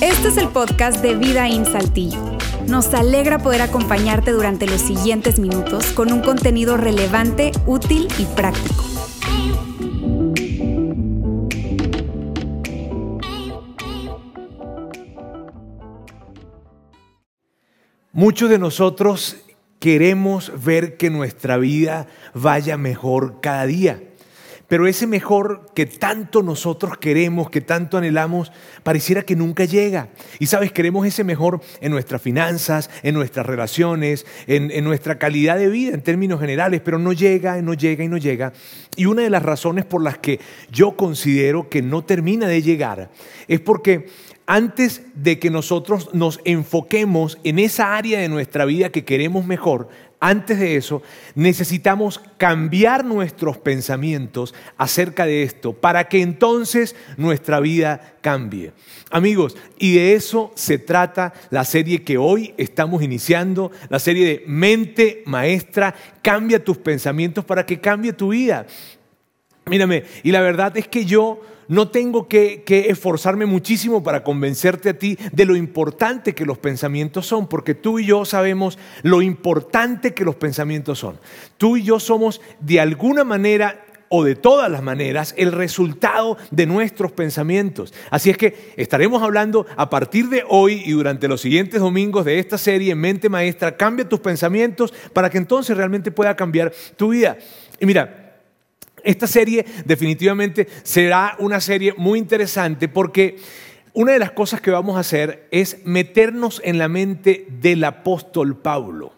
Este es el podcast de Vida en Saltillo. Nos alegra poder acompañarte durante los siguientes minutos con un contenido relevante, útil y práctico. Muchos de nosotros queremos ver que nuestra vida vaya mejor cada día. Pero ese mejor que tanto nosotros queremos, que tanto anhelamos, pareciera que nunca llega. Y sabes, queremos ese mejor en nuestras finanzas, en nuestras relaciones, en, nuestra calidad de vida en términos generales, pero no llega, no llega y no llega. Y una de las razones por las que yo considero que no termina de llegar es porque antes de que nosotros nos enfoquemos en esa área de nuestra vida que queremos mejor, antes de eso, necesitamos cambiar nuestros pensamientos acerca de esto para que entonces nuestra vida cambie. Amigos, y de eso se trata la serie que hoy estamos iniciando, la serie de Mente Maestra, cambia tus pensamientos para que cambie tu vida. Mírame, y la verdad es que yo no tengo que, esforzarme muchísimo para convencerte a ti de lo importante que los pensamientos son, porque tú y yo sabemos lo importante que los pensamientos son. Tú y yo somos de alguna manera o de todas las maneras el resultado de nuestros pensamientos. Así es que estaremos hablando a partir de hoy y durante los siguientes domingos de esta serie Mente Maestra, cambia tus pensamientos para que entonces realmente pueda cambiar tu vida. Y mira, esta serie definitivamente será una serie muy interesante porque una de las cosas que vamos a hacer es meternos en la mente del apóstol Pablo.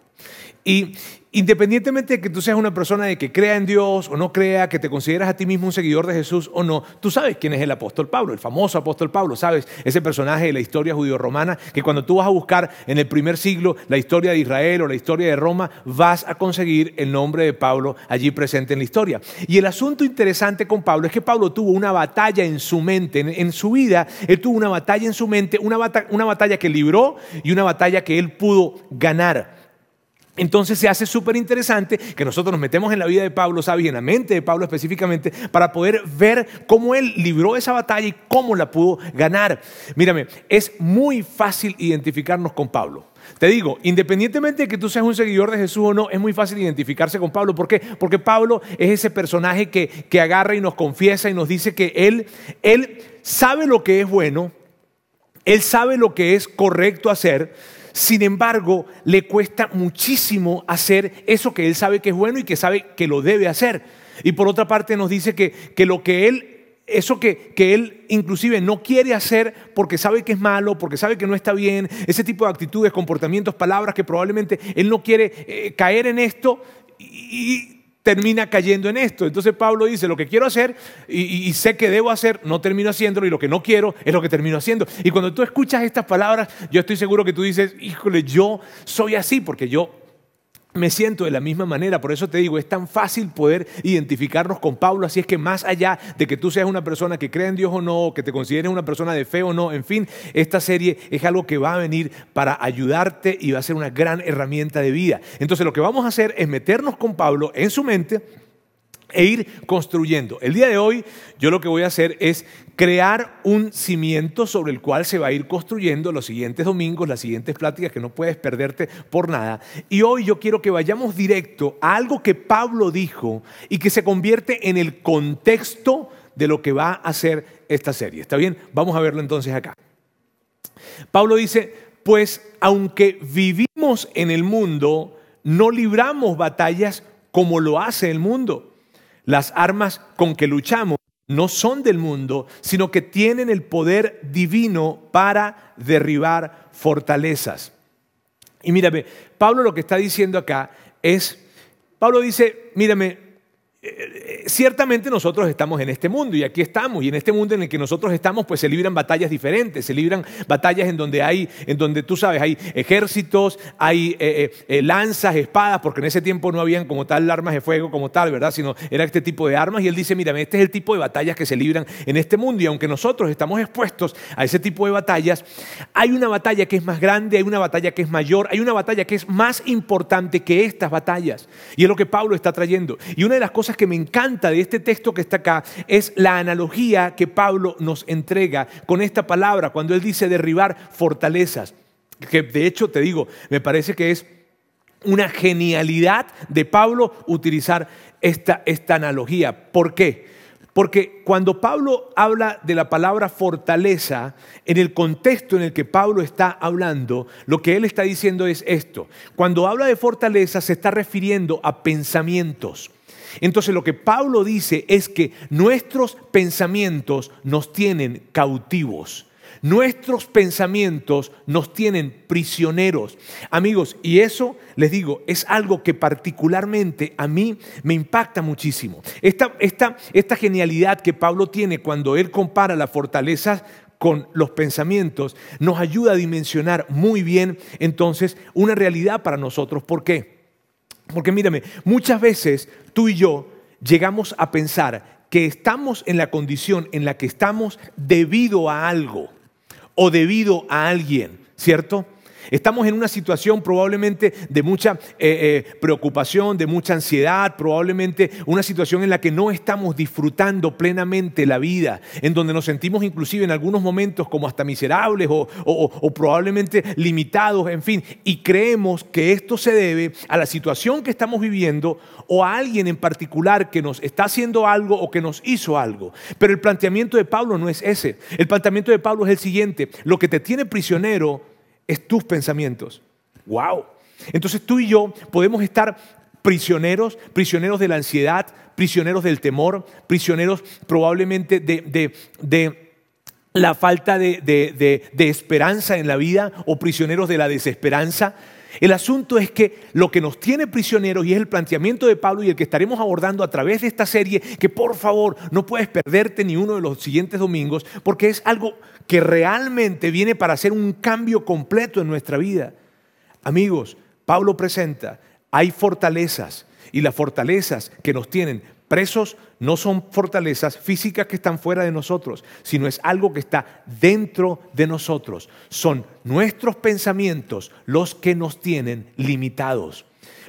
Y, Independientemente de que tú seas una persona de que crea en Dios o no crea, que te consideras a ti mismo un seguidor de Jesús o no, tú sabes quién es el apóstol Pablo, el famoso apóstol Pablo, ¿sabes? Ese personaje de la historia judío-romana que cuando tú vas a buscar en el primer siglo la historia de Israel o la historia de Roma, vas a conseguir el nombre de Pablo allí presente en la historia. Y el asunto interesante con Pablo es que Pablo tuvo una batalla en su mente, en, su vida, él tuvo una batalla en su mente, una batalla que libró y una batalla que él pudo ganar. Entonces se hace súper interesante que nosotros nos metemos en la vida de Pablo, ¿sabes? Y en la mente de Pablo específicamente, para poder ver cómo él libró esa batalla y cómo la pudo ganar. Mírame, es muy fácil identificarnos con Pablo. Te digo, independientemente de que tú seas un seguidor de Jesús o no, es muy fácil identificarse con Pablo. ¿Por qué? Porque Pablo es ese personaje que, que agarra y nos confiesa y nos dice que él, él sabe lo que es bueno, él sabe lo que es correcto hacer, sin embargo, le cuesta muchísimo hacer eso que él sabe que es bueno y que sabe que lo debe hacer. Y por otra parte nos dice que, lo que él, eso que, él inclusive no quiere hacer porque sabe que es malo, porque sabe que no está bien, ese tipo de actitudes, comportamientos, palabras que probablemente él no quiere eh, caer en esto y, termina cayendo en esto. Entonces Pablo dice, lo que quiero hacer y, sé que debo hacer, no termino haciéndolo y lo que no quiero es lo que termino haciendo. Y cuando tú escuchas estas palabras, yo estoy seguro que tú dices, híjole, yo soy así porque yo me siento de la misma manera, por eso te digo, es tan fácil poder identificarnos con Pablo, así es que más allá de que tú seas una persona que cree en Dios o no, que te consideres una persona de fe o no, en fin, esta serie es algo que va a venir para ayudarte y va a ser una gran herramienta de vida. Entonces lo que vamos a hacer es meternos con Pablo en su mente, e ir construyendo. El día de hoy yo lo que voy a hacer es crear un cimiento sobre el cual se va a ir construyendo los siguientes domingos, las siguientes pláticas que no puedes perderte por nada. Y hoy yo quiero que vayamos directo a algo que Pablo dijo y que se convierte en el contexto de lo que va a ser esta serie. ¿Está bien? Vamos a verlo entonces acá. Pablo dice, pues aunque vivimos en el mundo, no libramos batallas como lo hace el mundo. Las armas con que luchamos no son del mundo, sino que tienen el poder divino para derribar fortalezas. Y mírame, Pablo lo que está diciendo acá es, Pablo dice, mírame, ciertamente nosotros estamos en este mundo y aquí estamos y en este mundo en el que nosotros estamos pues se libran batallas diferentes, se libran batallas en donde hay, en donde tú sabes, hay ejércitos, hay eh, eh, lanzas, espadas, porque en ese tiempo no habían como tal armas de fuego como tal, ¿verdad? Sino era este tipo de armas y él dice, mira, este es el tipo de batallas que se libran en este mundo y aunque nosotros estamos expuestos a ese tipo de batallas, hay una batalla que es más grande, hay una batalla que es mayor, hay una batalla que es más importante que estas batallas y es lo que Pablo está trayendo. Y una de las cosas que me encanta de este texto que está acá es la analogía que Pablo nos entrega con esta palabra cuando él dice derribar fortalezas. Que de hecho, te digo, me parece que es una genialidad de Pablo utilizar esta, esta analogía. ¿Por qué? Porque cuando Pablo habla de la palabra fortaleza, en el contexto en el que Pablo está hablando, lo que él está diciendo es esto. Cuando habla de fortaleza se está refiriendo a pensamientos. Entonces lo que Pablo dice es que nuestros pensamientos nos tienen cautivos. Nuestros pensamientos nos tienen prisioneros. Amigos, y eso les digo, es algo que particularmente a mí me impacta muchísimo. Esta, esta, esta genialidad que Pablo tiene cuando él compara las fortalezas con los pensamientos nos ayuda a dimensionar muy bien entonces una realidad para nosotros. ¿Por qué? Porque mírame, muchas veces tú y yo llegamos a pensar que estamos en la condición en la que estamos debido a algo o debido a alguien, ¿cierto? Estamos en una situación probablemente de mucha eh, eh, preocupación, de mucha ansiedad, probablemente una situación en la que no estamos disfrutando plenamente la vida, en donde nos sentimos inclusive en algunos momentos como hasta miserables o, o probablemente limitados, en fin, y creemos que esto se debe a la situación que estamos viviendo o a alguien en particular que nos está haciendo algo o que nos hizo algo. Pero el planteamiento de Pablo no es ese. El planteamiento de Pablo es el siguiente. Lo que te tiene prisionero es tus pensamientos. ¡Wow! Entonces tú y yo podemos estar prisioneros, prisioneros de la ansiedad, prisioneros del temor, prisioneros probablemente de, de la falta de, esperanza en la vida o prisioneros de la desesperanza. El asunto es que lo que nos tiene prisioneros, y es el planteamiento de Pablo y el que estaremos abordando a través de esta serie, que por favor no puedes perderte ni uno de los siguientes domingos, porque es algo que realmente viene para hacer un cambio completo en nuestra vida. Amigos, Pablo presenta, hay fortalezas, y las fortalezas que nos tienen presos no son fortalezas físicas que están fuera de nosotros, sino es algo que está dentro de nosotros. Son nuestros pensamientos los que nos tienen limitados.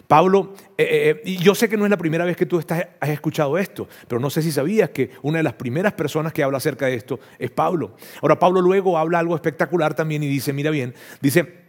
Pablo, eh, eh, eh, yo sé que no es la primera vez que tú has escuchado esto, pero no sé si sabías que una de las primeras personas que habla acerca de esto es Pablo. Ahora, Pablo luego habla algo espectacular también y dice, mira bien, dice,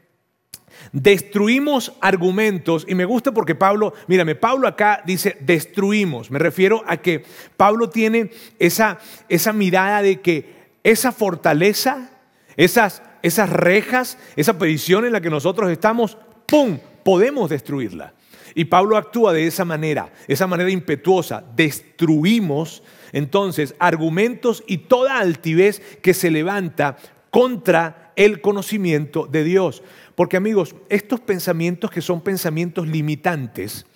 Destruimos argumentos, y me gusta porque Pablo, mírame, Pablo acá dice destruimos. Me refiero a que Pablo tiene esa, esa mirada de que esa fortaleza, esas, esas rejas, esa prisión en la que nosotros estamos, ¡pum! Podemos destruirla. Y Pablo actúa de esa manera, esa manera impetuosa. Destruimos entonces argumentos y toda altivez que se levanta contra el conocimiento de Dios. Porque amigos, estos pensamientos que son pensamientos limitantes,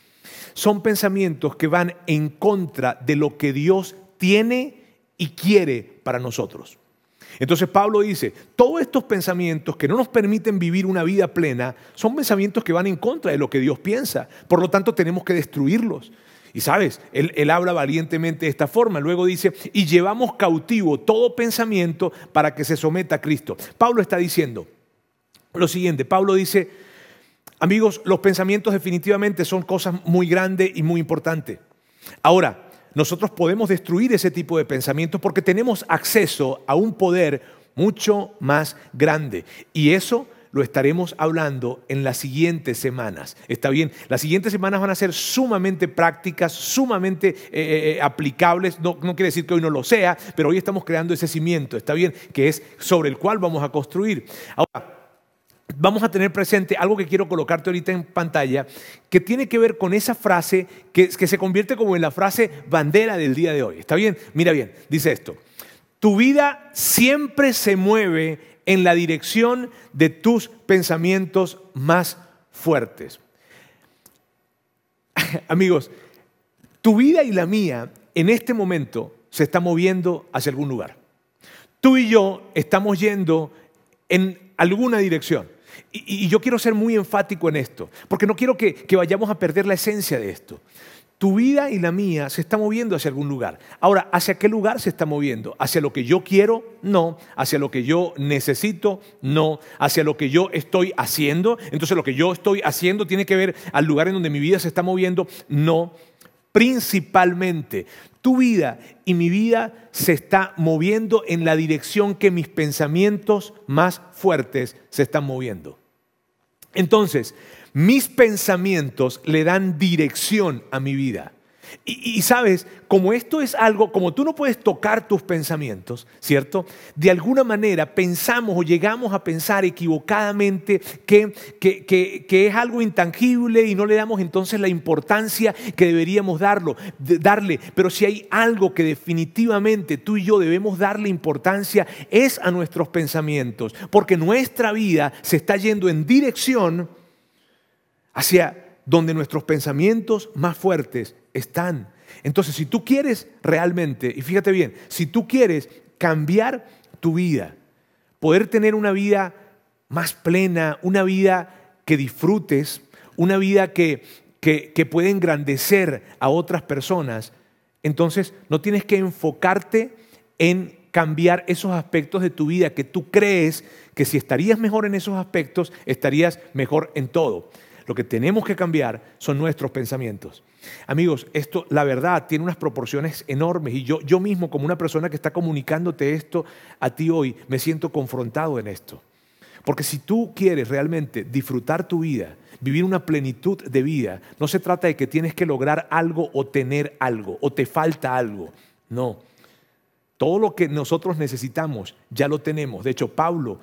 son pensamientos que van en contra de lo que Dios tiene y quiere para nosotros. Entonces Pablo dice, todos estos pensamientos que no nos permiten vivir una vida plena son pensamientos que van en contra de lo que Dios piensa. Por lo tanto, tenemos que destruirlos. Y sabes, él, habla valientemente de esta forma. Luego dice, y llevamos cautivo todo pensamiento para que se someta a Cristo. Pablo está diciendo, lo siguiente. Pablo dice, amigos, los pensamientos definitivamente son cosas muy grandes y muy importantes. Ahora, nosotros podemos destruir ese tipo de pensamientos porque tenemos acceso a un poder mucho más grande. Y eso lo estaremos hablando en las siguientes semanas. ¿Está bien? Las siguientes semanas van a ser sumamente prácticas, sumamente eh, eh, eh, aplicables. No, quiere decir que hoy no lo sea, pero hoy estamos creando ese cimiento, ¿está bien? Que es sobre el cual vamos a construir. Ahora, vamos a tener presente algo que quiero colocarte ahorita en pantalla, que tiene que ver con esa frase que se convierte como en la frase bandera del día de hoy. ¿Está bien? Mira bien, dice esto. Tu vida siempre se mueve en la dirección de tus pensamientos más fuertes. Amigos, tu vida y la mía en este momento se está moviendo hacia algún lugar. Tú y yo estamos yendo en alguna dirección. Y, yo quiero ser muy enfático en esto, porque no quiero que, que vayamos a perder la esencia de esto. Tu vida y la mía se está moviendo hacia algún lugar. Ahora, ¿hacia qué lugar se está moviendo? ¿Hacia lo que yo quiero? No. ¿Hacia lo que yo necesito? No. ¿Hacia lo que yo estoy haciendo? Entonces lo que yo estoy haciendo tiene que ver al lugar en donde mi vida se está moviendo? No. principalmente. Tu vida y mi vida se está moviendo en la dirección que mis pensamientos más fuertes se están moviendo. Entonces, mis pensamientos le dan dirección a mi vida. Y, sabes, como esto es algo, como tú no puedes tocar tus pensamientos, ¿cierto? De alguna manera pensamos o llegamos a pensar equivocadamente que, que, es algo intangible y no le damos entonces la importancia que deberíamos darlo, darle. Pero si hay algo que definitivamente tú y yo debemos darle importancia es a nuestros pensamientos, porque nuestra vida se está yendo en dirección hacia donde nuestros pensamientos más fuertes están. Entonces, si tú quieres realmente, y fíjate bien, si tú quieres cambiar tu vida, poder tener una vida más plena, una vida que disfrutes, una vida que, que, que puede engrandecer a otras personas, entonces no tienes que enfocarte en cambiar esos aspectos de tu vida que tú crees que si estarías mejor en esos aspectos, estarías mejor en todo. Lo que tenemos que cambiar son nuestros pensamientos. Amigos, esto, la verdad, tiene unas proporciones enormes y yo, yo mismo, como una persona que está comunicándote esto a ti hoy, me siento confrontado en esto. Porque si tú quieres realmente disfrutar tu vida, vivir una plenitud de vida, no se trata de que tienes que lograr algo o tener algo o te falta algo. No, todo lo que nosotros necesitamos ya lo tenemos. De hecho, Pablo,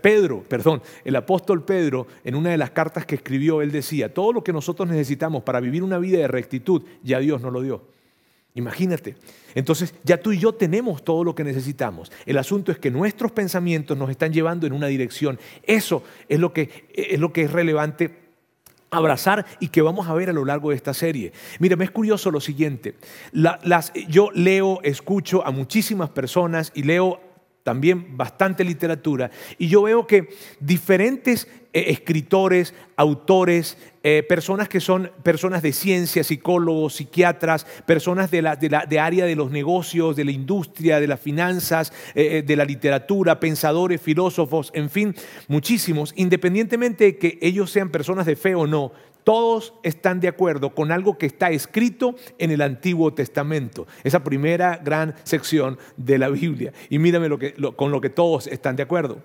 Pedro, perdón, el apóstol Pedro, en una de las cartas que escribió, él decía, todo lo que nosotros necesitamos para vivir una vida de rectitud, ya Dios nos lo dio. Imagínate. Entonces, ya tú y yo tenemos todo lo que necesitamos. El asunto es que nuestros pensamientos nos están llevando en una dirección. Eso es lo que es, lo que es relevante abrazar y que vamos a ver a lo largo de esta serie. Mira, me es curioso lo siguiente. las, yo leo, escucho a muchísimas personas y leo también bastante literatura, y yo veo que diferentes eh, escritores, autores, eh, personas que son personas de ciencia, psicólogos, psiquiatras, personas de, la, de, área de los negocios, de la industria, de las finanzas, eh, de la literatura, pensadores, filósofos, en fin, muchísimos, independientemente de que ellos sean personas de fe o no, todos están de acuerdo con algo que está escrito en el Antiguo Testamento, esa primera gran sección de la Biblia. Y mírame lo que, con lo que todos están de acuerdo.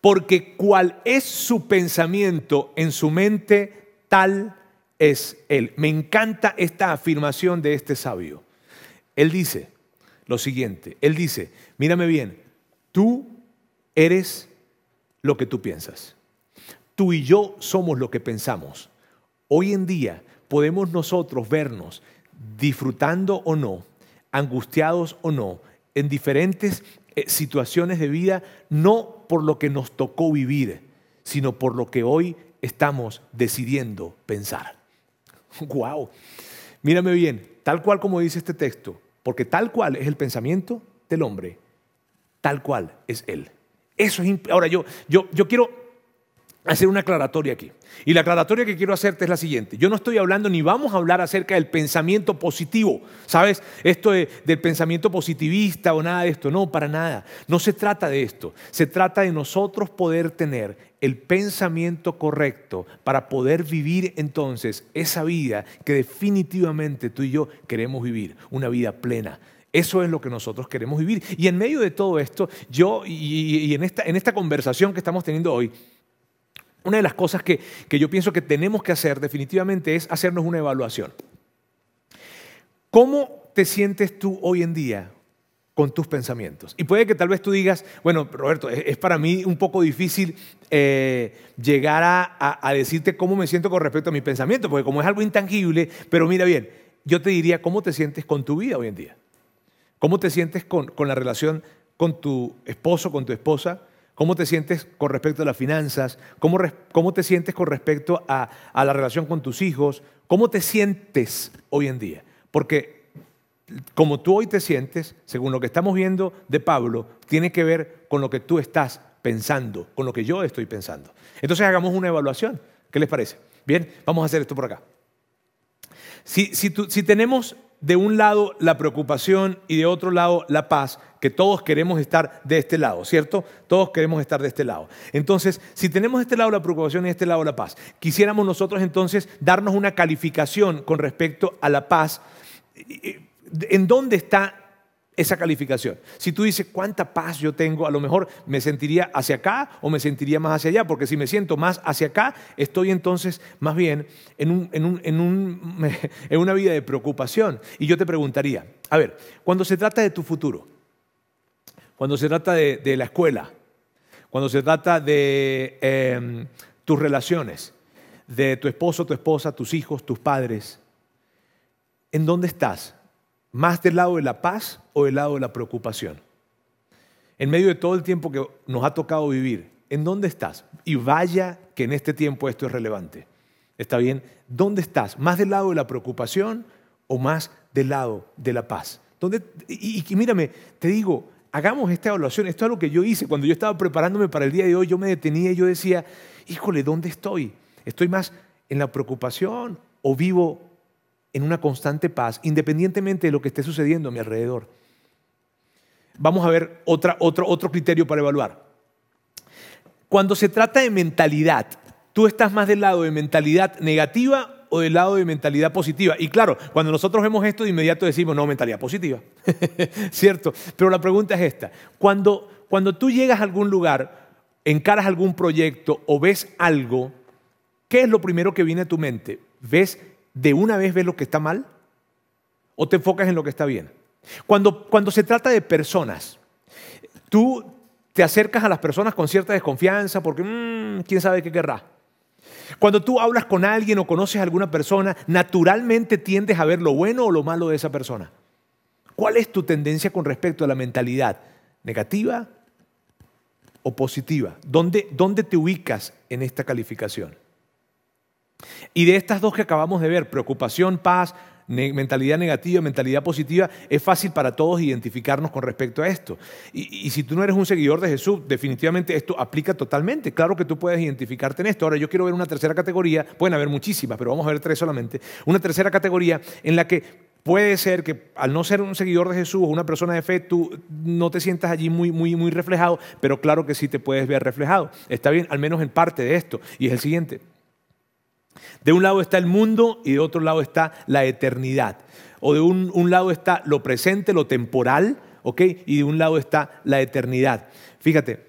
Porque cual es su pensamiento en su mente, tal es él. Me encanta esta afirmación de este sabio. Él dice lo siguiente, él dice, mírame bien, tú eres lo que tú piensas. Tú y yo somos lo que pensamos. Hoy en día podemos nosotros vernos disfrutando o no, angustiados o no, en diferentes eh, situaciones de vida, no por lo que nos tocó vivir, sino por lo que hoy estamos decidiendo pensar. ¡Wow! Mírame bien, tal cual como dice este texto, porque tal cual es el pensamiento del hombre, tal cual es él. Eso es ahora yo yo yo quiero hacer una aclaratoria aquí. Y la aclaratoria que quiero hacerte es la siguiente. Yo no estoy hablando ni vamos a hablar acerca del pensamiento positivo, ¿sabes? Esto del pensamiento positivista o nada de esto. No, para nada. No se trata de esto. Se trata de nosotros poder tener el pensamiento correcto para poder vivir entonces esa vida que definitivamente tú y yo queremos vivir, una vida plena, eso es lo que nosotros queremos vivir. Y en medio de todo esto, yo y, en, esta, en esta conversación que estamos teniendo hoy, una de las cosas que, yo pienso que tenemos que hacer definitivamente es hacernos una evaluación. ¿Cómo te sientes tú hoy en día con tus pensamientos? Y puede que tal vez tú digas, bueno, Roberto, es, para mí un poco difícil eh, llegar a, decirte cómo me siento con respecto a mis pensamientos, porque como es algo intangible, pero mira bien, yo te diría cómo te sientes con tu vida hoy en día. ¿Cómo te sientes con, con la relación con tu esposo, con tu esposa? ¿Cómo te sientes con respecto a las finanzas? ¿Cómo, cómo te sientes con respecto a, a, la relación con tus hijos? ¿Cómo te sientes hoy en día? Porque como tú hoy te sientes, según lo que estamos viendo de Pablo, tiene que ver con lo que tú estás pensando, con lo que yo estoy pensando. Entonces hagamos una evaluación. ¿Qué les parece? Bien, vamos a hacer esto por acá. Si, si, si tenemos de un lado la preocupación y de otro lado la paz, que todos queremos estar de este lado, ¿cierto? Todos queremos estar de este lado. Entonces, si tenemos este lado la preocupación y este lado la paz, quisiéramos nosotros entonces darnos una calificación con respecto a la paz. ¿En dónde está esa calificación. Si tú dices, ¿cuánta paz yo tengo? A lo mejor me sentiría hacia acá o me sentiría más hacia allá, porque si me siento más hacia acá, estoy entonces más bien en, en, una vida de preocupación. Y yo te preguntaría, a ver, cuando se trata de tu futuro, cuando se trata de, la escuela, cuando se trata de em, tus relaciones, de tu esposo, tu esposa, tus hijos, tus padres, ¿en dónde estás? ¿Más del lado de la paz o del lado de la preocupación? En medio de todo el tiempo que nos ha tocado vivir, ¿en dónde estás? Y vaya que en este tiempo esto es relevante. ¿Está bien? ¿Dónde estás? ¿Más del lado de la preocupación o más del lado de la paz? Y, y, mírame, te digo, hagamos esta evaluación. Esto es lo que yo hice. Cuando yo estaba preparándome para el día de hoy, yo me detenía y yo decía, híjole, ¿dónde estoy? ¿Estoy más en la preocupación o vivo en una constante paz, independientemente de lo que esté sucediendo a mi alrededor. Vamos a ver otra, otro, otro criterio para evaluar. Cuando se trata de mentalidad, ¿tú estás más del lado de mentalidad negativa o del lado de mentalidad positiva? Y claro, cuando nosotros vemos esto de inmediato decimos, no, mentalidad positiva, ¿cierto? Pero la pregunta es esta, cuando, cuando tú llegas a algún lugar, encaras algún proyecto o ves algo, ¿qué es lo primero que viene a tu mente? ¿Ves de una vez ves lo que está mal o te enfocas en lo que está bien. Cuando, cuando se trata de personas, tú te acercas a las personas con cierta desconfianza porque mmm, quién sabe qué querrá. Cuando tú hablas con alguien o conoces a alguna persona, naturalmente tiendes a ver lo bueno o lo malo de esa persona. ¿Cuál es tu tendencia con respecto a la mentalidad? ¿Negativa o positiva? ¿Dónde, dónde te ubicas en esta calificación? Y de estas dos que acabamos de ver, preocupación, paz, mentalidad negativa, mentalidad positiva, es fácil para todos identificarnos con respecto a esto. Y, si tú no eres un seguidor de Jesús, definitivamente esto aplica totalmente. Claro que tú puedes identificarte en esto. Ahora yo quiero ver una tercera categoría, pueden haber muchísimas, pero vamos a ver tres solamente. Una tercera categoría en la que puede ser que al no ser un seguidor de Jesús o una persona de fe, tú no te sientas allí muy, muy, muy reflejado, pero claro que sí te puedes ver reflejado. Está bien, al menos en parte de esto. Y es el siguiente. De un lado está el mundo y de otro lado está la eternidad. O de un, lado está lo presente, lo temporal, ¿ok? Y de un lado está la eternidad. Fíjate,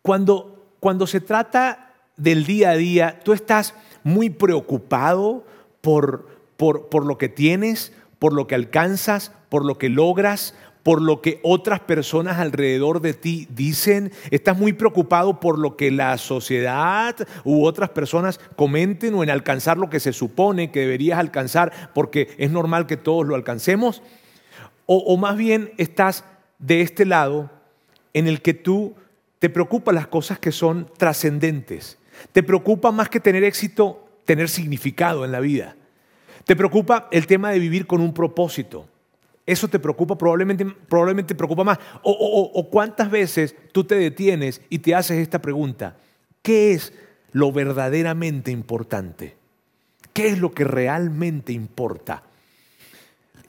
cuando, cuando se trata del día a día, tú estás muy preocupado por, por, por lo que tienes, por lo que alcanzas, por lo que logras, por lo que otras personas alrededor de ti dicen, estás muy preocupado por lo que la sociedad u otras personas comenten o en alcanzar lo que se supone que deberías alcanzar porque es normal que todos lo alcancemos, o, más bien estás de este lado en el que tú te preocupan las cosas que son trascendentes, te preocupa más que tener éxito, tener significado en la vida, te preocupa el tema de vivir con un propósito. Eso te preocupa, probablemente, probablemente te preocupa más. O, cuántas veces tú te detienes y te haces esta pregunta. ¿Qué es lo verdaderamente importante? ¿Qué es lo que realmente importa?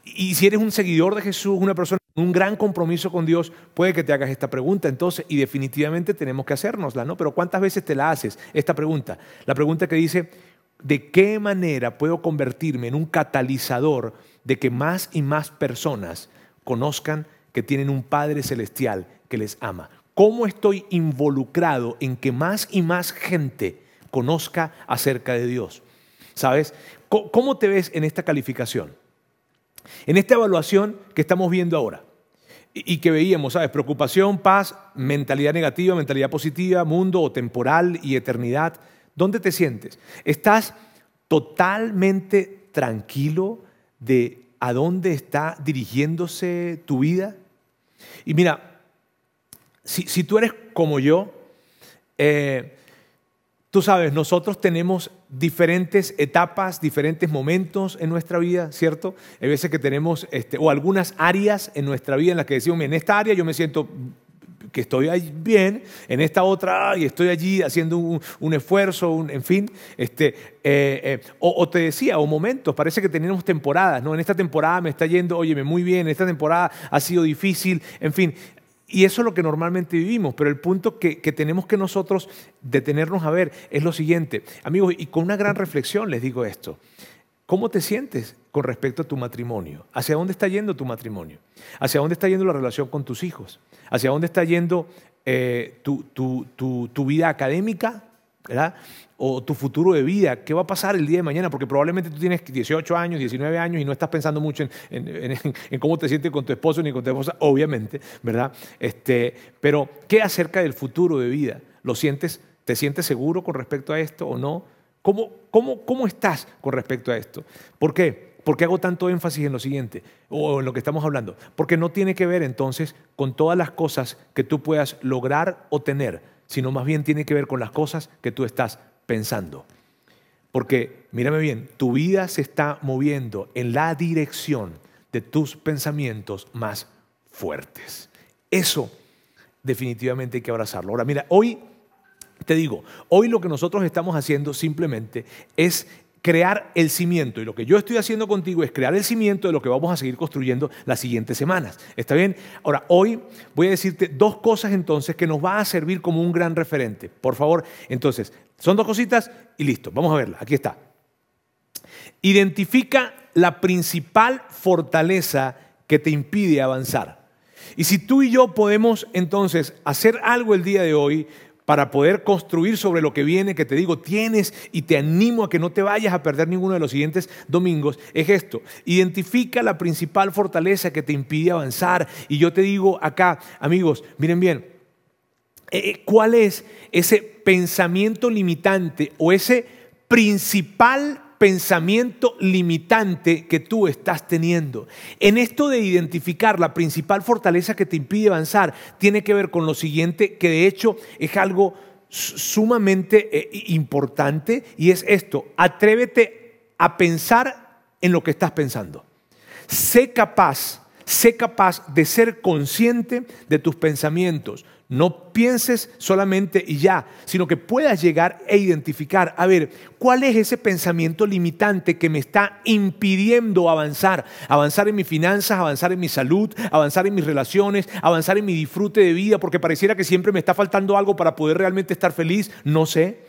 Y si eres un seguidor de Jesús, una persona con un gran compromiso con Dios, puede que te hagas esta pregunta. Entonces, y definitivamente tenemos que hacérnosla, ¿no? Pero ¿cuántas veces te la haces esta pregunta? La pregunta que dice, ¿de qué manera puedo convertirme en un catalizador de que más y más personas conozcan que tienen un Padre Celestial que les ama? ¿Cómo estoy involucrado en que más y más gente conozca acerca de Dios? ¿Sabes? ¿Cómo te ves en esta calificación? En esta evaluación que estamos viendo ahora y que veíamos, ¿sabes? Preocupación, paz, mentalidad negativa, mentalidad positiva, mundo o temporal y eternidad. ¿Dónde te sientes? ¿Estás totalmente tranquilo de a dónde está dirigiéndose tu vida? Y mira, si, tú eres como yo, eh, tú sabes, nosotros tenemos diferentes etapas, diferentes momentos en nuestra vida, ¿cierto? Hay veces que tenemos, este, o algunas áreas en nuestra vida en las que decimos, en esta área yo me siento que estoy bien, en esta otra, y estoy allí haciendo un, esfuerzo, en fin. Este, eh, eh, o, te decía, o momentos, parece que tenemos temporadas, ¿no? En esta temporada me está yendo, óyeme, muy bien, en esta temporada ha sido difícil, en fin. Y eso es lo que normalmente vivimos, pero el punto que, que, tenemos que nosotros detenernos a ver es lo siguiente. Amigos, y con una gran reflexión les digo esto. ¿Cómo te sientes con respecto a tu matrimonio? ¿Hacia dónde está yendo tu matrimonio? ¿Hacia dónde está yendo la relación con tus hijos? ¿Hacia dónde está yendo eh, tu, vida académica? O tu futuro de vida, ¿qué va a pasar el día de mañana? Porque probablemente tú tienes 18 años, 19 años y no estás pensando mucho en, cómo te sientes con tu esposo ni con tu esposa, obviamente, ¿verdad? Este, pero, ¿qué acerca del futuro de vida? ¿Lo sientes? ¿Te sientes seguro con respecto a esto o no? ¿Cómo, cómo, estás con respecto a esto? ¿Por qué? ¿Por qué hago tanto énfasis en lo siguiente o en lo que estamos hablando? Porque no tiene que ver entonces con todas las cosas que tú puedas lograr o tener, sino más bien tiene que ver con las cosas que tú estás pensando. Porque, mírame bien, tu vida se está moviendo en la dirección de tus pensamientos más fuertes. Eso definitivamente hay que abrazarlo. Ahora, mira, hoy te digo, hoy lo que nosotros estamos haciendo simplemente es crear el cimiento. Y lo que yo estoy haciendo contigo es crear el cimiento de lo que vamos a seguir construyendo las siguientes semanas. ¿Está bien? Ahora, hoy voy a decirte dos cosas entonces que nos va a servir como un gran referente. Por favor, entonces, son dos cositas y listo. Vamos a verla. Aquí está. Identifica la principal fortaleza que te impide avanzar. Y si tú y yo podemos entonces hacer algo el día de hoy, para poder construir sobre lo que viene, que te digo, tienes y te animo a que no te vayas a perder ninguno de los siguientes domingos, es esto. Identifica la principal fortaleza que te impide avanzar. Y yo te digo acá, amigos, miren bien, eh, eh, ¿cuál es ese pensamiento limitante o ese principal pensamiento limitante que tú estás teniendo. En esto de identificar la principal fortaleza que te impide avanzar, tiene que ver con lo siguiente, que de hecho es algo sumamente eh, importante, y es esto, atrévete a pensar en lo que estás pensando. Sé capaz, sé capaz de ser consciente de tus pensamientos. No pienses solamente y ya, sino que puedas llegar e identificar, a ver, ¿cuál es ese pensamiento limitante que me está impidiendo avanzar? Avanzar en mis finanzas, avanzar en mi salud, avanzar en mis relaciones, avanzar en mi disfrute de vida, porque pareciera que siempre me está faltando algo para poder realmente estar feliz, no sé.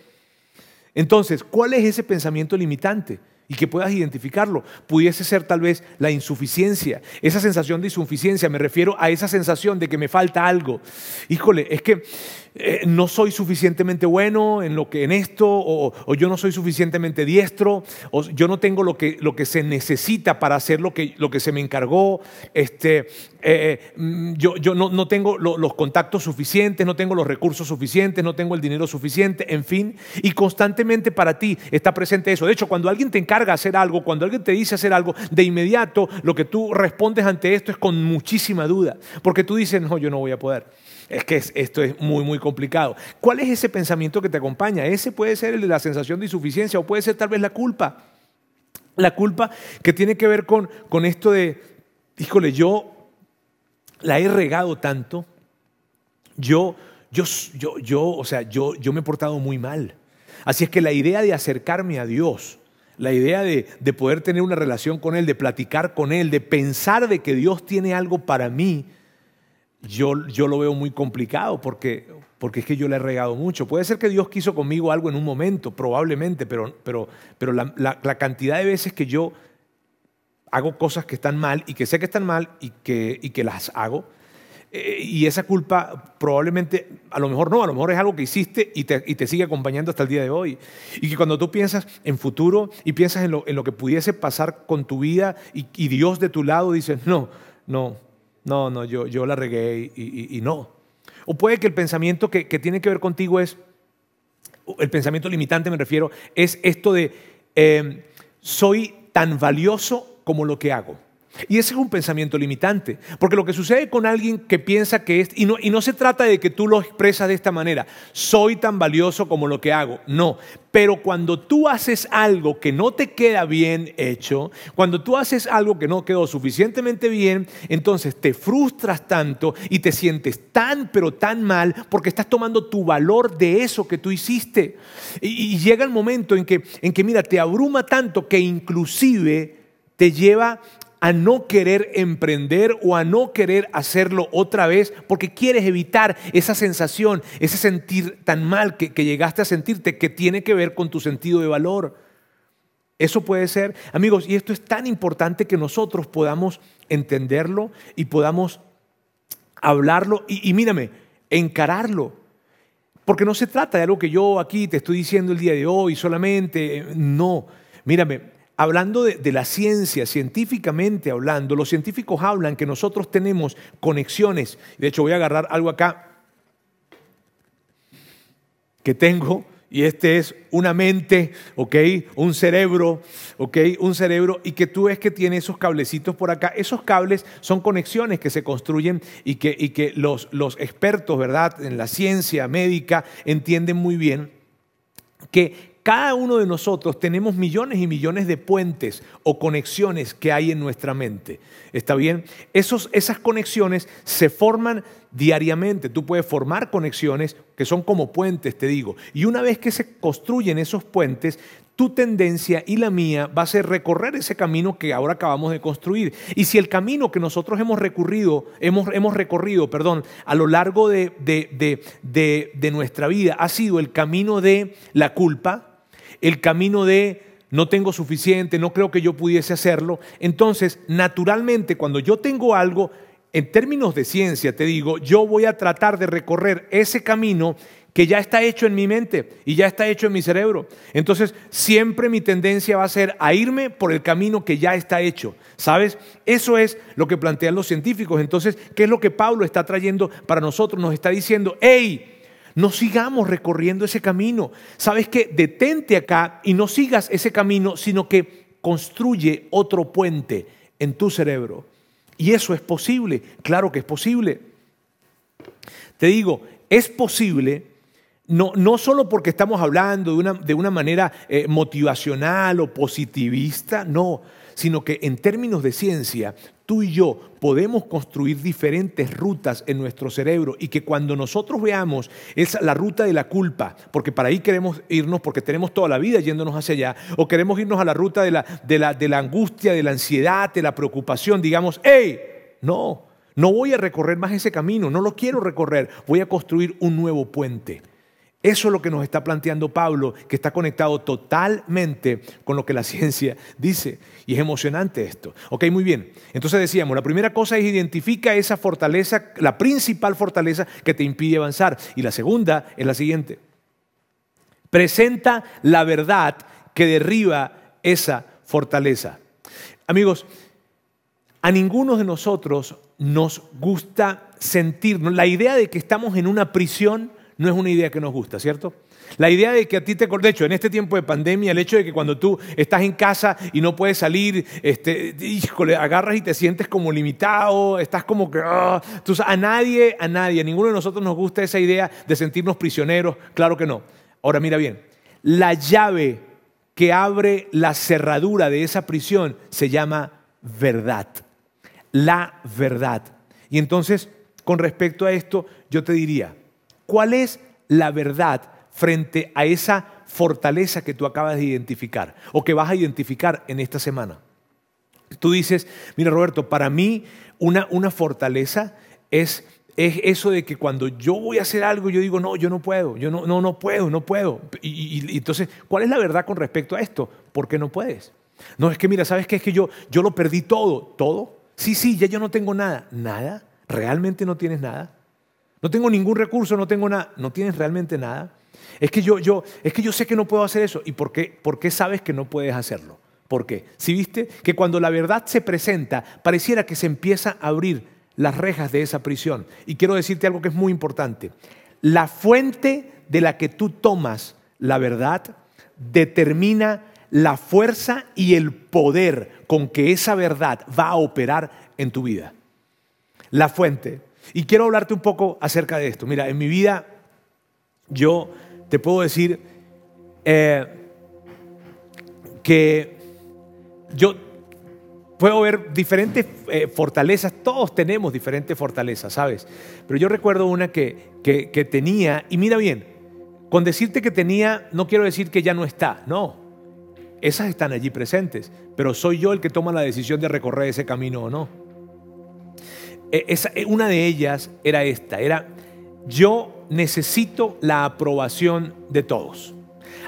Entonces, ¿cuál es ese pensamiento limitante? Y que puedas identificarlo. Pudiese ser tal vez la insuficiencia, esa sensación de insuficiencia, me refiero a esa sensación de que me falta algo. Híjole, es que eh, no soy suficientemente bueno en, lo que, en esto, o, yo no soy suficientemente diestro, o yo no tengo lo que, lo que se necesita para hacer lo que, lo que se me encargó, este, eh, mm, yo, yo no, no, tengo los contactos suficientes, no tengo los recursos suficientes, no tengo el dinero suficiente, en fin, y constantemente para ti está presente eso. De hecho, cuando alguien te encarga hacer algo, cuando alguien te dice hacer algo, de inmediato lo que tú respondes ante esto es con muchísima duda, porque tú dices, no, yo no voy a poder. Es que esto es muy, muy complicado. ¿Cuál es ese pensamiento que te acompaña? Ese puede ser el de la sensación de insuficiencia o puede ser tal vez la culpa. La culpa que tiene que ver con, con esto de, híjole, yo la he regado tanto, yo, yo, yo, yo, o sea, yo, yo me he portado muy mal. Así es que la idea de acercarme a Dios, la idea de, de, poder tener una relación con Él, de platicar con Él, de pensar de que Dios tiene algo para mí, yo, lo veo muy complicado porque, porque es que yo le he regado mucho. Puede ser que Dios quiso conmigo algo en un momento, probablemente, pero, pero, pero la, cantidad de veces que yo hago cosas que están mal y que sé que están mal y que, y que las hago, eh, y esa culpa probablemente, a lo mejor no, a lo mejor es algo que hiciste y te, y te, sigue acompañando hasta el día de hoy. Y que cuando tú piensas en futuro y piensas en lo, en lo que pudiese pasar con tu vida y, y Dios de tu lado, dices, no, no, no, no, yo, yo la regué y, no. O puede que el pensamiento que, tiene que ver contigo es, el pensamiento limitante me refiero, es esto de, em, soy tan valioso como lo que hago. Y ese es un pensamiento limitante, porque lo que sucede con alguien que piensa que es, y no, y no se trata de que tú lo expresas de esta manera, soy tan valioso como lo que hago, no, pero cuando tú haces algo que no te queda bien hecho, cuando tú haces algo que no quedó suficientemente bien, entonces te frustras tanto y te sientes tan, pero tan mal porque estás tomando tu valor de eso que tú hiciste. Y, y llega el momento en que, en que, mira, te abruma tanto que inclusive te lleva a no querer emprender o a no querer hacerlo otra vez porque quieres evitar esa sensación, ese sentir tan mal que, llegaste a sentirte que tiene que ver con tu sentido de valor. Eso puede ser, amigos, y esto es tan importante que nosotros podamos entenderlo y podamos hablarlo y, y mírame, encararlo. Porque no se trata de algo que yo aquí te estoy diciendo el día de hoy solamente, no, mírame, Hablando de, la ciencia, científicamente hablando, los científicos hablan que nosotros tenemos conexiones. De hecho, voy a agarrar algo acá que tengo, y este es una mente, ¿ok? Un cerebro, ¿ok? Un cerebro, y que tú ves que tiene esos cablecitos por acá. Esos cables son conexiones que se construyen y que, y que los, los expertos, ¿verdad? En la ciencia médica entienden muy bien que cada uno de nosotros tenemos millones y millones de puentes o conexiones que hay en nuestra mente. ¿Está bien? Esos, esas conexiones se forman diariamente. Tú puedes formar conexiones que son como puentes, te digo. Y una vez que se construyen esos puentes, tu tendencia y la mía va a ser recorrer ese camino que ahora acabamos de construir. Y si el camino que nosotros hemos recorrido, hemos, hemos recorrido, perdón, a lo largo de, de nuestra vida ha sido el camino de la culpa, el camino de no tengo suficiente, no creo que yo pudiese hacerlo. Entonces, naturalmente, cuando yo tengo algo, en términos de ciencia, te digo, yo voy a tratar de recorrer ese camino que ya está hecho en mi mente y ya está hecho en mi cerebro. Entonces, siempre mi tendencia va a ser a irme por el camino que ya está hecho. ¿Sabes? Eso es lo que plantean los científicos. Entonces, ¿qué es lo que Pablo está trayendo para nosotros? Nos está diciendo, hey, no sigamos recorriendo ese camino. ¿Sabes qué? Detente acá y no sigas ese camino, sino que construye otro puente en tu cerebro. Y eso es posible, claro que es posible. Te digo, es posible no, no solo porque estamos hablando de una, de una manera eh, motivacional o positivista, no, sino que en términos de ciencia, tú y yo podemos construir diferentes rutas en nuestro cerebro y que cuando nosotros veamos es la ruta de la culpa, porque para ahí queremos irnos porque tenemos toda la vida yéndonos hacia allá, o queremos irnos a la ruta de la, de la, de la angustia, de la ansiedad, de la preocupación, digamos, hey, no, no voy a recorrer más ese camino, no lo quiero recorrer, voy a construir un nuevo puente. Eso es lo que nos está planteando Pablo, que está conectado totalmente con lo que la ciencia dice. Y es emocionante esto. Ok, muy bien. Entonces decíamos, la primera cosa es identifica esa fortaleza, la principal fortaleza que te impide avanzar. Y la segunda es la siguiente. Presenta la verdad que derriba esa fortaleza. Amigos, a ninguno de nosotros nos gusta sentirnos, la idea de que estamos en una prisión no es una idea que nos gusta, ¿cierto? La idea de que a ti te... De hecho, en este tiempo de pandemia, el hecho de que cuando tú estás en casa y no puedes salir, este, agarras y te sientes como limitado, estás como que... Ah, a nadie, a nadie, a ninguno de nosotros nos gusta esa idea de sentirnos prisioneros, claro que no. Ahora mira bien, la llave que abre la cerradura de esa prisión se llama verdad. La verdad. Y entonces, con respecto a esto, yo te diría, ¿Cuál es la verdad frente a esa fortaleza que tú acabas de identificar o que vas a identificar en esta semana? Tú dices, mira Roberto, para mí una, una fortaleza es, es, eso de que cuando yo voy a hacer algo, yo digo, no, yo no puedo, yo no, no, no puedo, no puedo. Y, entonces, ¿cuál es la verdad con respecto a esto? ¿Por qué no puedes? No, es que mira, ¿sabes qué? Es que yo, yo lo perdí todo, todo. Sí, sí, ya yo no tengo nada. ¿Nada? ¿Realmente no tienes nada? No tengo ningún recurso, no tengo nada. ¿No tienes realmente nada? Es que yo, yo, es que yo sé que no puedo hacer eso. ¿Y por qué, por qué sabes que no puedes hacerlo? ¿Por qué? Si viste que cuando la verdad se presenta, pareciera que se empieza a abrir las rejas de esa prisión. Y quiero decirte algo que es muy importante. La fuente de la que tú tomas la verdad determina la fuerza y el poder con que esa verdad va a operar en tu vida. La fuente. Y quiero hablarte un poco acerca de esto. Mira, en mi vida yo te puedo decir eh, que yo puedo ver diferentes eh, fortalezas, todos tenemos diferentes fortalezas, ¿sabes? Pero yo recuerdo una que, que, tenía, y mira bien, con decirte que tenía, no quiero decir que ya no está, no, esas están allí presentes, pero soy yo el que toma la decisión de recorrer ese camino o no. E, e, una de ellas era esta, era yo necesito la aprobación de todos.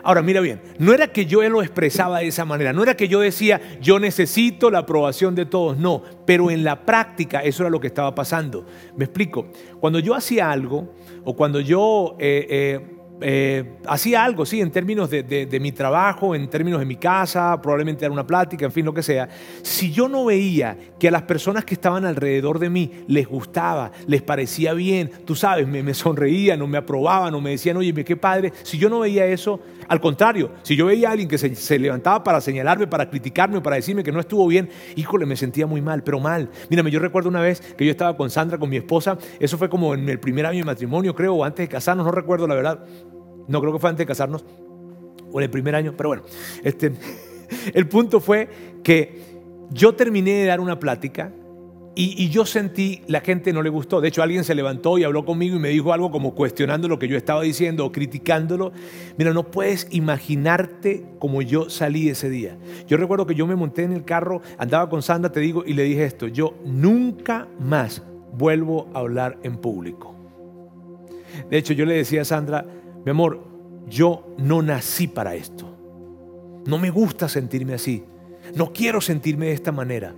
Ahora, mira bien, no era que yo lo expresaba de esa manera, no era que yo decía, yo necesito la aprobación de todos, no, pero en la práctica eso era lo que estaba pasando. Me explico, cuando yo hacía algo o cuando yo eh, eh, eh, hacía algo, sí, en términos de, mi trabajo, en términos de mi casa, probablemente era una plática, en fin, lo que sea. Si yo no veía que a las personas que estaban alrededor de mí les gustaba, les parecía bien, tú sabes, me, sonreían o me aprobaban o me decían, oye, qué padre, si yo no veía eso, al contrario, si yo veía a alguien que se, se levantaba para señalarme, para criticarme, para decirme que no estuvo bien, híjole, me sentía muy mal, pero mal. Mírame, yo recuerdo una vez que yo estaba con Sandra, con mi esposa, eso fue como en el primer año de matrimonio, creo, o antes de casarnos, no recuerdo la verdad. No creo que fue antes de casarnos o en el primer año, pero bueno, este, el punto fue que yo terminé de dar una plática y, yo sentí, la gente no le gustó. De hecho, alguien se levantó y habló conmigo y me dijo algo como cuestionando lo que yo estaba diciendo o criticándolo. Mira, no puedes imaginarte cómo yo salí ese día. Yo recuerdo que yo me monté en el carro, andaba con Sandra, te digo, y le dije esto, yo nunca más vuelvo a hablar en público. De hecho, yo le decía a Sandra, mi amor, yo no nací para esto. No me gusta sentirme así. No quiero sentirme de esta manera.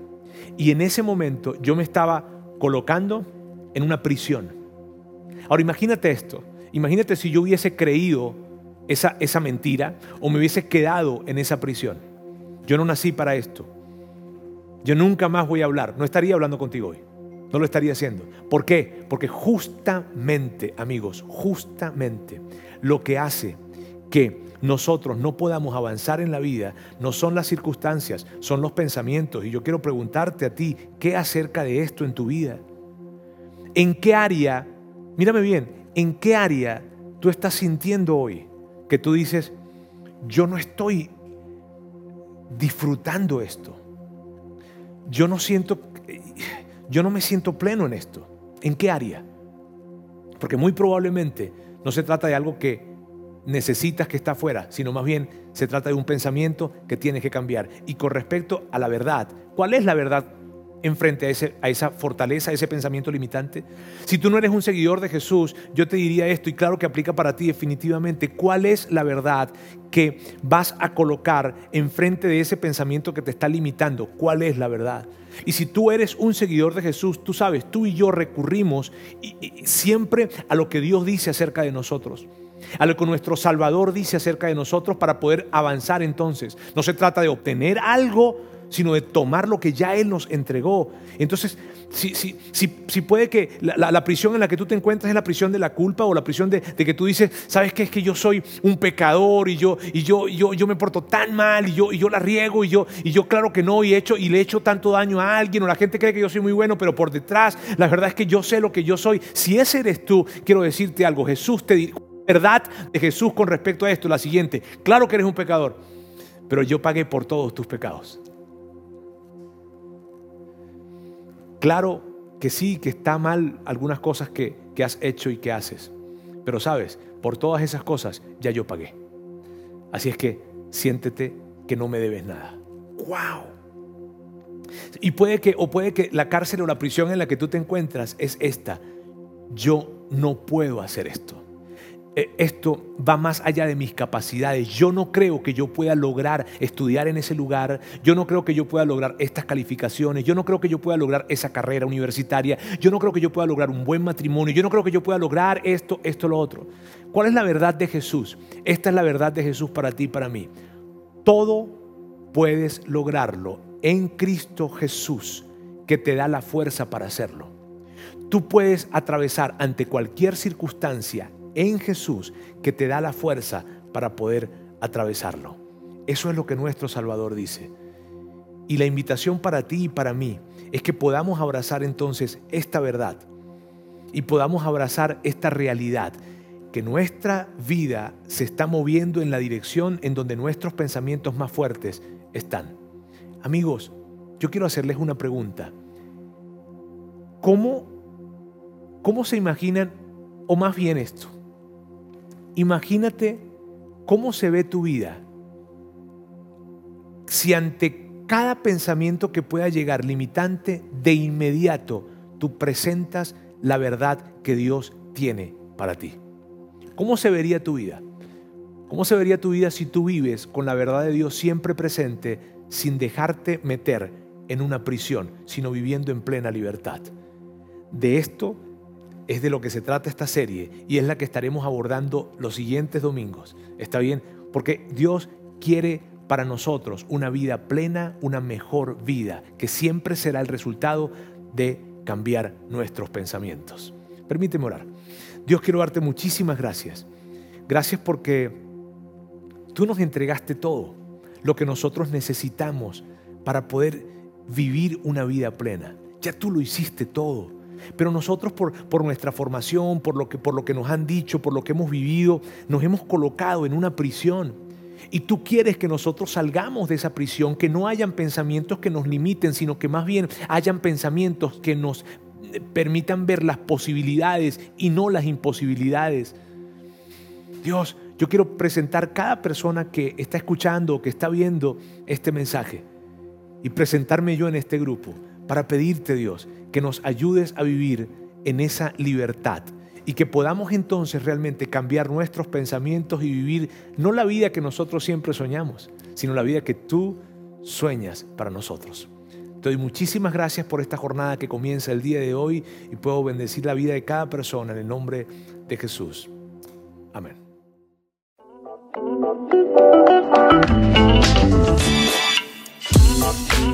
Y en ese momento yo me estaba colocando en una prisión. Ahora imagínate esto. Imagínate si yo hubiese creído esa, esa mentira o me hubiese quedado en esa prisión. Yo no nací para esto. Yo nunca más voy a hablar. No estaría hablando contigo hoy. No lo estaría haciendo. ¿Por qué? Porque justamente, amigos, justamente lo que hace que nosotros no podamos avanzar en la vida no son las circunstancias, son los pensamientos. Y yo quiero preguntarte a ti, ¿qué acerca de esto en tu vida? ¿En qué área, mírame bien, en qué área tú estás sintiendo hoy que tú dices, yo no estoy disfrutando esto? Yo no siento, yo no me siento pleno en esto. ¿En qué área? Porque muy probablemente no se trata de algo que necesitas que está afuera, sino más bien se trata de un pensamiento que tienes que cambiar. Y con respecto a la verdad, ¿cuál es la verdad enfrente a, esa fortaleza, a ese pensamiento limitante? Si tú no eres un seguidor de Jesús, yo te diría esto, y claro que aplica para ti definitivamente, ¿cuál es la verdad que vas a colocar enfrente de ese pensamiento que te está limitando? ¿Cuál es la verdad? Y si tú eres un seguidor de Jesús, tú sabes, tú y yo recurrimos siempre a lo que Dios dice acerca de nosotros a lo que nuestro Salvador dice acerca de nosotros para poder avanzar entonces. No se trata de obtener algo, sino de tomar lo que ya Él nos entregó. Entonces, si, si, si, puede que la, prisión en la que tú te encuentras es la prisión de la culpa o la prisión de, que tú dices, ¿sabes qué? Es que yo soy un pecador y yo, y yo, yo, yo me porto tan mal y yo, y yo la riego y yo, y yo claro que no y, hecho, y le he hecho tanto daño a alguien o la gente cree que yo soy muy bueno, pero por detrás la verdad es que yo sé lo que yo soy. Si ese eres tú, quiero decirte algo, Jesús te dice, verdad de Jesús con respecto a esto, la siguiente, claro que eres un pecador, pero yo pagué por todos tus pecados. Claro que sí, que está mal algunas cosas que, que has hecho y que haces. Pero sabes, por todas esas cosas ya yo pagué. Así es que siéntete que no me debes nada. ¡Wow! Y puede que, o puede que la cárcel o la prisión en la que tú te encuentras es esta. Yo no puedo hacer esto. Eh, esto va más allá de mis capacidades. Yo no creo que yo pueda lograr estudiar en ese lugar. Yo no creo que yo pueda lograr estas calificaciones. Yo no creo que yo pueda lograr esa carrera universitaria. Yo no creo que yo pueda lograr un buen matrimonio. Yo no creo que yo pueda lograr esto, esto, lo otro. ¿Cuál es la verdad de Jesús? Esta es la verdad de Jesús para ti y para mí. Todo puedes lograrlo en Cristo Jesús, que te da la fuerza para hacerlo. Tú puedes atravesar ante cualquier circunstancia en Jesús que te da la fuerza para poder atravesarlo. Eso es lo que nuestro Salvador dice. Y la invitación para ti y para mí es que podamos abrazar entonces esta verdad y podamos abrazar esta realidad, que nuestra vida se está moviendo en la dirección en donde nuestros pensamientos más fuertes están. Amigos, yo quiero hacerles una pregunta. ¿Cómo, cómo se imaginan, o más bien esto, imagínate cómo se ve tu vida si ante cada pensamiento que pueda llegar limitante, de inmediato tú presentas la verdad que Dios tiene para ti. ¿Cómo se vería tu vida? ¿Cómo se vería tu vida si tú vives con la verdad de Dios siempre presente, sin dejarte meter en una prisión, sino viviendo en plena libertad? De esto es de lo que se trata esta serie y es la que estaremos abordando los siguientes domingos. ¿Está bien? Porque Dios quiere para nosotros una vida plena, una mejor vida, que siempre será el resultado de cambiar nuestros pensamientos. Permíteme orar. Dios, quiero darte muchísimas gracias. Gracias porque tú nos entregaste todo lo que nosotros necesitamos para poder vivir una vida plena. Ya tú lo hiciste todo. Pero nosotros por, por, nuestra formación, por lo, que, por lo que nos han dicho, por lo que hemos vivido, nos hemos colocado en una prisión y tú quieres que nosotros salgamos de esa prisión, que no hayan pensamientos que nos limiten, sino que más bien hayan pensamientos que nos eh, permitan ver las posibilidades y no las imposibilidades. Dios, yo quiero presentar cada persona que está escuchando que está viendo este mensaje y presentarme yo en este grupo para pedirte, Dios, que nos ayudes a vivir en esa libertad y que podamos entonces realmente cambiar nuestros pensamientos y vivir no la vida que nosotros siempre soñamos, sino la vida que tú sueñas para nosotros. Te doy muchísimas gracias por esta jornada que comienza el día de hoy y puedo bendecir la vida de cada persona en el nombre de Jesús. Amén.